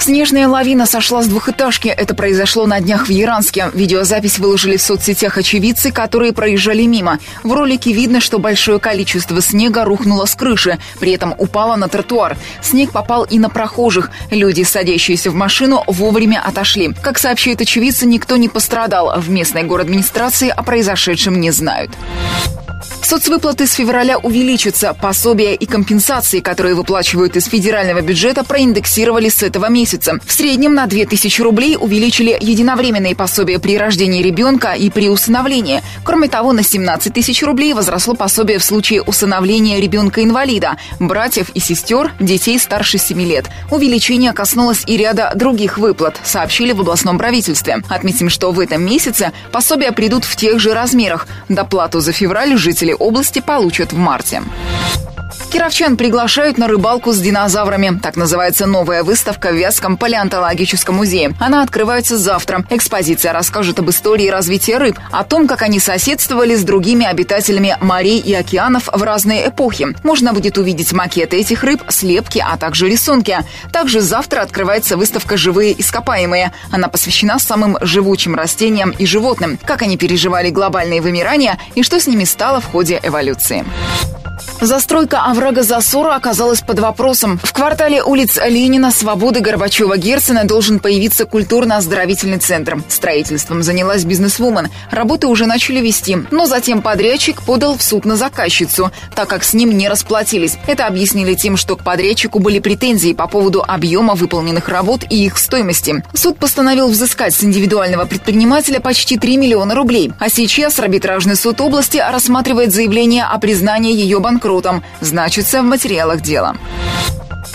Снежная лавина сошла с двухэтажки. Это произошло на днях в Яранске. Видеозапись выложили в соцсетях очевидцы, которые проезжали мимо. В ролике видно, что большое количество снега рухнуло с крыши, при этом упало на тротуар. Снег попал и на прохожих. Люди, садящиеся в машину, вовремя отошли. Как сообщают очевидцы, никто не пострадал. В местной город администрации о произошедшем не знают. Соцвыплаты с февраля увеличатся. Пособия и компенсации, которые выплачивают из федерального бюджета, проиндексировали с этого месяца. В среднем на 2000 рублей увеличили единовременные пособия при рождении ребенка и при усыновлении. Кроме того, на 17 тысяч рублей возросло пособие в случае усыновления ребенка-инвалида, братьев и сестер, детей старше 7 лет. Увеличение коснулось и ряда других выплат, сообщили в областном правительстве. Отметим, что в этом месяце пособия придут в тех же размерах. Доплату за февраль жители жители области получат в марте. Кировчан приглашают на рыбалку с динозаврами. Так называется новая выставка в Вятском палеонтологическом музее. Она открывается завтра. Экспозиция расскажет об истории развития рыб, о том, как они соседствовали с другими обитателями морей и океанов в разные эпохи. Можно будет увидеть макеты этих рыб, слепки, а также рисунки. Также завтра открывается выставка «Живые ископаемые». Она посвящена самым живучим растениям и животным, как они переживали глобальные вымирания и что с ними стало в ходе эволюции. Застройка оврага Засора оказалась под вопросом. В квартале улиц Ленина, Свободы, Горбачева, Герцена должен появиться культурно-оздоровительный центр. Строительством занялась бизнесвумен. Работы уже начали вести, но затем подрядчик подал в суд на заказчицу, так как с ним не расплатились. Это объяснили тем, что к подрядчику были претензии по поводу объема выполненных работ и их стоимости. Суд постановил взыскать с индивидуального предпринимателя почти 3 миллиона рублей. А сейчас арбитражный суд области рассматривает заявление о признании ее банкротства банкротом, значится в материалах дела.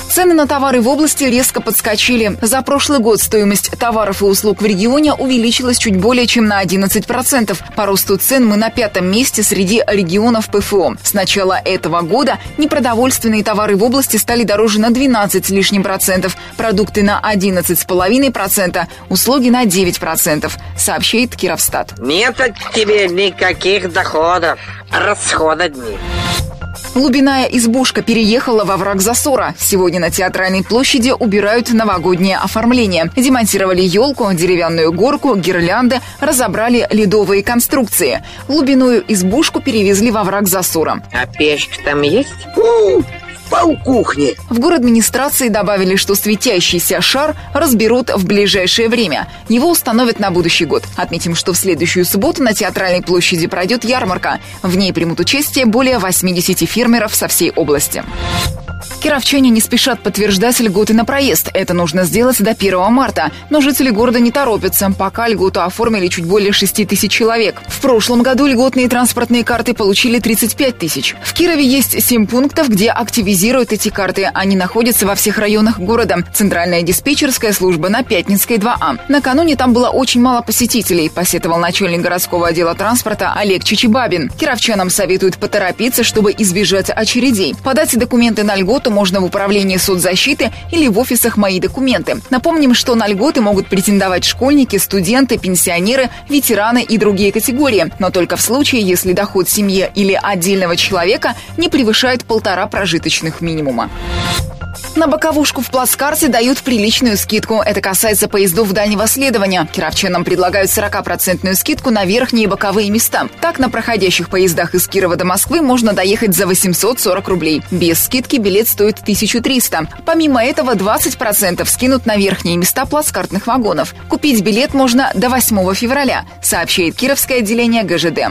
Цены на товары в области резко подскочили. За прошлый год стоимость товаров и услуг в регионе увеличилась чуть более чем на 11%. По росту цен мы на пятом месте среди регионов ПФО. С начала этого года непродовольственные товары в области стали дороже на 12 с лишним процентов, продукты на 11,5%, услуги на 9%, сообщает Кировстат. Нет от тебе никаких доходов, расхода дни. Глубиная избушка переехала во враг засора. Сегодня на Театральной площади убирают новогоднее оформление. Демонтировали елку, деревянную горку, гирлянды, разобрали ледовые конструкции. Глубиную избушку перевезли во враг засора. А печка там есть? Полкухни. В город администрации добавили, что светящийся шар разберут в ближайшее время. Его установят на будущий год. Отметим, что в следующую субботу на Театральной площади пройдет ярмарка. В ней примут участие более 80 фермеров со всей области. Кировчане не спешат подтверждать льготы на проезд. Это нужно сделать до 1 марта. Но жители города не торопятся. Пока льготу оформили чуть более 6 тысяч человек. В прошлом году льготные транспортные карты получили 35 тысяч. В Кирове есть 7 пунктов, где активизируют эти карты. Они находятся во всех районах города. Центральная диспетчерская служба на Пятницкой 2А. Накануне там было очень мало посетителей, посетовал начальник городского отдела транспорта Олег Чичибабин. Кировчанам советуют поторопиться, чтобы избежать очередей. Подать документы на льготу можно в управлении соцзащиты или в офисах «Мои документы». Напомним, что на льготы могут претендовать школьники, студенты, пенсионеры, ветераны и другие категории, но только в случае, если доход семьи или отдельного человека не превышает полтора прожиточных минимума. На боковушку в плацкарте дают приличную скидку. Это касается поездов дальнего следования. Кировчанам предлагают 40% скидку на верхние боковые места. Так, на проходящих поездах из Кирова до Москвы можно доехать за 840 рублей. Без скидки билет стоит 1300. Помимо этого, 20% скинут на верхние места плацкартных вагонов. Купить билет можно до 8 февраля, сообщает Кировское отделение ГЖД.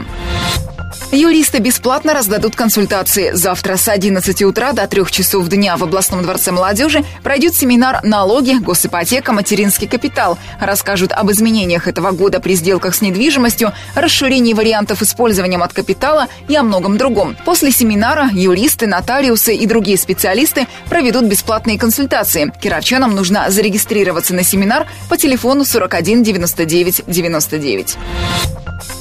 Юристы бесплатно раздадут консультации. Завтра с 11 утра до 3 часов дня в областном дворце молодежи пройдет семинар «Налоги, госипотека, материнский капитал». Расскажут об изменениях этого года при сделках с недвижимостью, расширении вариантов использования от капитала и о многом другом. После семинара юристы, нотариусы и другие специалисты проведут бесплатные консультации. Кировчанам нужно зарегистрироваться на семинар по телефону 41 99 99.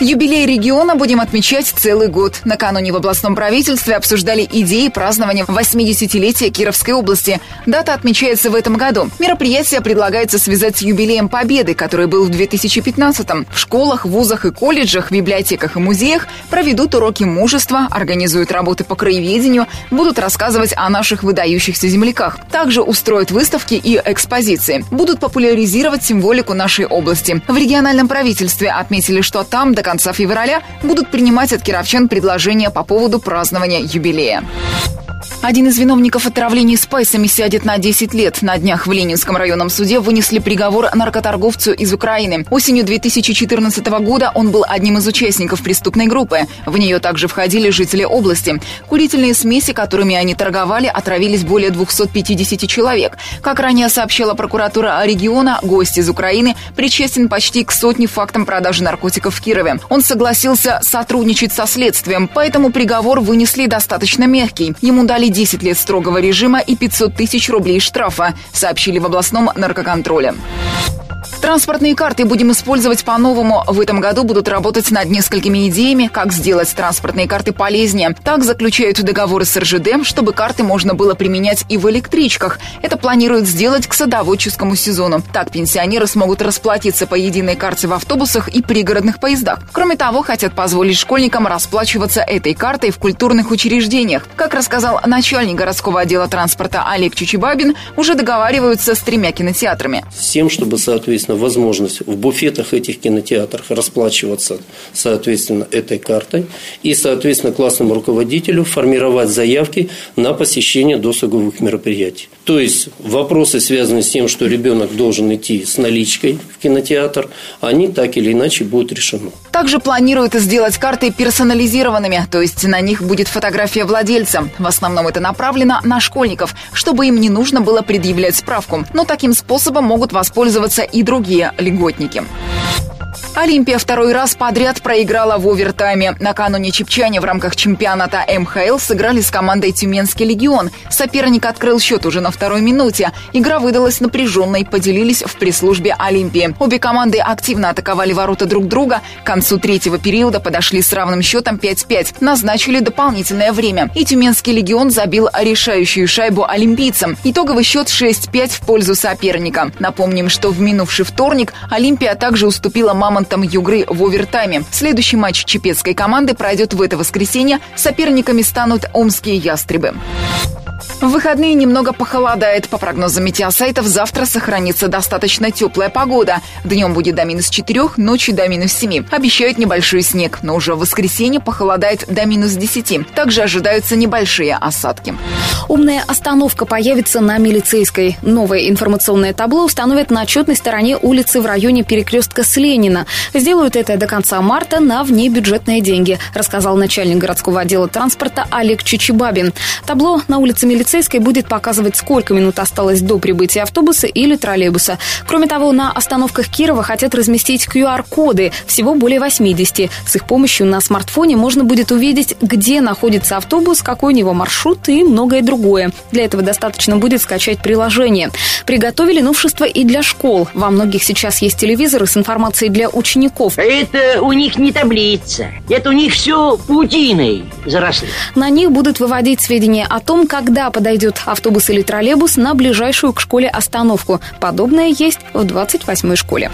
Юбилей региона будем отмечать целый год. Накануне в областном правительстве обсуждали идеи празднования 80-летия Кировской области. Дата отмечается в этом году. Мероприятие предлагается связать с юбилеем Победы, который был в 2015-м. В школах, вузах и колледжах, библиотеках и музеях проведут уроки мужества, организуют работы по краеведению, будут рассказывать о наших выдающихся земляках. Также устроят выставки и экспозиции. Будут популяризировать символику нашей области. В региональном правительстве отметили, что там до конца февраля будут принимать от кировчан предложения по поводу празднования юбилея. Один из виновников отравления спайсами сядет на 10 лет. На днях в Ленинском районном суде вынесли приговор наркоторговцу из Украины. Осенью 2014 года он был одним из участников преступной группы. В нее также входили жители области. Курительные смеси, которыми они торговали, отравились более 250 человек. Как ранее сообщила прокуратура региона, гость из Украины причастен почти к сотне фактам продажи наркотиков в Кирове. Он согласился сотрудничать со следствием, поэтому приговор вынесли достаточно мягкий. Ему дали 10 лет строгого режима и 500 тысяч рублей штрафа, сообщили в областном наркоконтроле. Транспортные карты будем использовать по-новому. В этом году будут работать над несколькими идеями, как сделать транспортные карты полезнее. Так заключают договоры с РЖД, чтобы карты можно было применять и в электричках. Это планируют сделать к садоводческому сезону. Так пенсионеры смогут расплатиться по единой карте в автобусах и пригородных поездах. Кроме того, хотят позволить школьникам расплачиваться этой картой в культурных учреждениях. Как рассказал начальник городского отдела транспорта Олег Чучебабин, уже договариваются с тремя кинотеатрами. С тем, чтобы, соответственно, возможность в буфетах этих кинотеатрах расплачиваться, соответственно, этой картой и, соответственно, классному руководителю формировать заявки на посещение досуговых мероприятий. То есть вопросы, связанные с тем, что ребенок должен идти с наличкой в кинотеатр, они так или иначе будут решены. Также планируют сделать карты персонализированными, то есть на них будет фотография владельца. В основном это направлено на школьников, чтобы им не нужно было предъявлять справку. Но таким способом могут воспользоваться и другие льготники. Олимпия второй раз подряд проиграла в овертайме. Накануне чепчане в рамках чемпионата МХЛ сыграли с командой «Тюменский легион». Соперник открыл счет уже на второй минуте. Игра выдалась напряженной, поделились в пресс-службе Олимпии. Обе команды активно атаковали ворота друг друга. К концу третьего периода подошли с равным счетом 5-5. Назначили дополнительное время. И «Тюменский легион» забил решающую шайбу олимпийцам. Итоговый счет 6-5 в пользу соперника. Напомним, что в минувший вторник Олимпия также уступила мамонтам вариантом Югры в овертайме. Следующий матч чепецкой команды пройдет в это воскресенье. Соперниками станут омские ястребы. В выходные немного похолодает. По прогнозам метеосайтов, завтра сохранится достаточно теплая погода. Днем будет до минус 4, ночью до минус 7. Обещают небольшой снег, но уже в воскресенье похолодает до минус 10. Также ожидаются небольшие осадки. Умная остановка появится на Милицейской. Новое информационное табло установят на отчетной стороне улицы в районе перекрестка с Ленина. Сделают это до конца марта на внебюджетные деньги, рассказал начальник городского отдела транспорта Олег Чичибабин. Табло на улице Милицейской полицейской будет показывать, сколько минут осталось до прибытия автобуса или троллейбуса. Кроме того, на остановках Кирова хотят разместить QR-коды, всего более 80. С их помощью на смартфоне можно будет увидеть, где находится автобус, какой у него маршрут и многое другое. Для этого достаточно будет скачать приложение. Приготовили новшества и для школ. Во многих сейчас есть телевизоры с информацией для учеников. Это у них не таблица. Это у них все паутиной заросли. На них будут выводить сведения о том, когда подойдет автобус или троллейбус на ближайшую к школе остановку. Подобное есть в 28-й школе.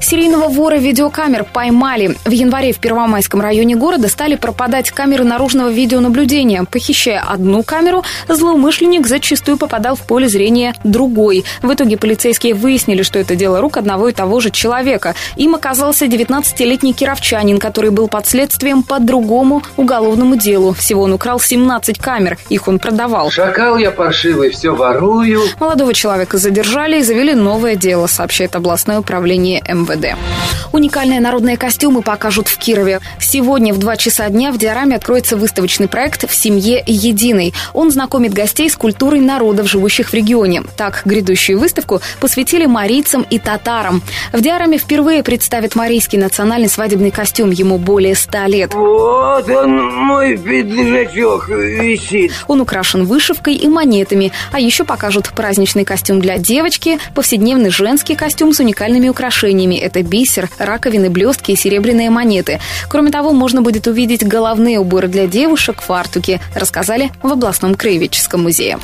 Серийного вора видеокамер поймали. В январе в Первомайском районе города стали пропадать камеры наружного видеонаблюдения. Похищая одну камеру, злоумышленник зачастую попадал в поле зрения другой. В итоге полицейские выяснили, что это дело рук одного и того же человека. Им оказался 19-летний кировчанин, который был под следствием по другому уголовному делу. Всего он украл 17 камер. Их он продавал. Шаг Скакал я паршивый, все ворую. Молодого человека задержали и завели новое дело, сообщает областное управление МВД. Уникальные народные костюмы покажут в Кирове. Сегодня в 2 часа дня в диораме откроется выставочный проект «В семье единой». Он знакомит гостей с культурой народов, живущих в регионе. Так, грядущую выставку посвятили марийцам и татарам. В диораме впервые представят марийский национальный свадебный костюм. Ему более ста лет. Вот он, мой пиджачок, висит. Он украшен вышивкой вышивкой и монетами. А еще покажут праздничный костюм для девочки, повседневный женский костюм с уникальными украшениями. Это бисер, раковины, блестки и серебряные монеты. Кроме того, можно будет увидеть головные уборы для девушек, фартуки, рассказали в областном краеведческом музее.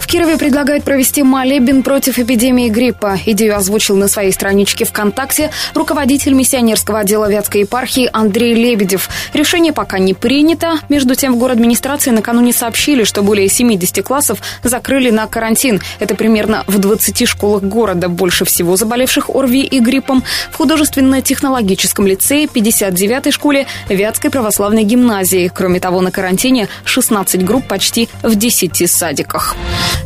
В Кирове предлагают провести молебен против эпидемии гриппа. Идею озвучил на своей страничке ВКонтакте руководитель миссионерского отдела Вятской епархии Андрей Лебедев. Решение пока не принято. Между тем, в город администрации накануне сообщили, что более 70 классов закрыли на карантин. Это примерно в 20 школах города. Больше всего заболевших ОРВИ и гриппом. В художественно-технологическом лицее, 59-й школе, Вятской православной гимназии. Кроме того, на карантине 16 групп почти в 10 садиках.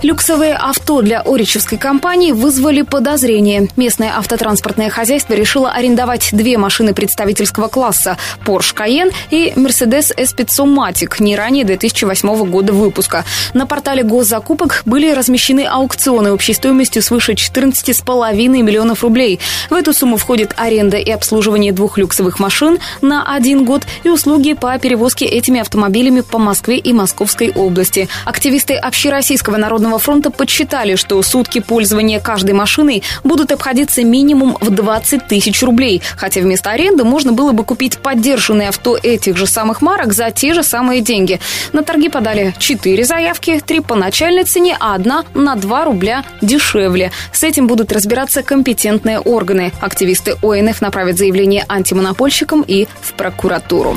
Люксовые авто для Оричевской компании вызвали подозрение. Местное автотранспортное хозяйство решило арендовать две машины представительского класса – Porsche Cayenne и Mercedes S500 Matic, не ранее 2008 года выпуска. На портале госзакупок были размещены аукционы общей стоимостью свыше 14,5 миллионов рублей. В эту сумму входит аренда и обслуживание двух люксовых машин на один год и услуги по перевозке этими автомобилями по Москве и Московской области. Активисты Общероссийского народного фронта подсчитали, что сутки пользования каждой машиной будут обходиться минимум в 20 тысяч рублей, хотя вместо аренды можно было бы купить поддержанные авто этих же самых марок за те же самые деньги. На торги подали 4 заявки, 3 по начальной цене, а одна на 2 рубля дешевле. С этим будут разбираться компетентные органы. Активисты ОНФ направят заявление антимонопольщикам и в прокуратуру.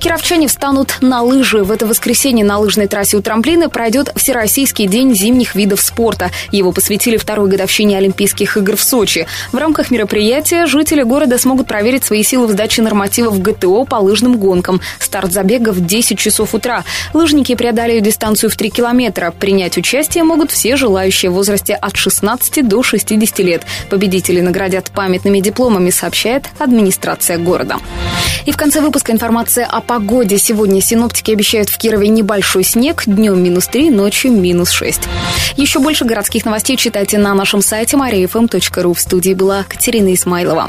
Кировчане встанут на лыжи. В это воскресенье на лыжной трассе у трамплина пройдет Всероссийский день зимних видов спорта. Его посвятили второй годовщине Олимпийских игр в Сочи. В рамках мероприятия жители города смогут проверить свои силы в сдаче нормативов ГТО по лыжным гонкам. Старт забега в 10 часов утра. Лыжники преодолеют дистанцию в 3 километра. Принять участие могут все желающие в возрасте от 16 до 60 лет. Победители наградят памятными дипломами, сообщает администрация города. И в конце выпуска информация о погоде. Сегодня синоптики обещают в Кирове небольшой снег, днем минус 3, ночью минус 6. Еще больше городских новостей читайте на нашем сайте mariafm.ru. В студии была Катерина Исмайлова.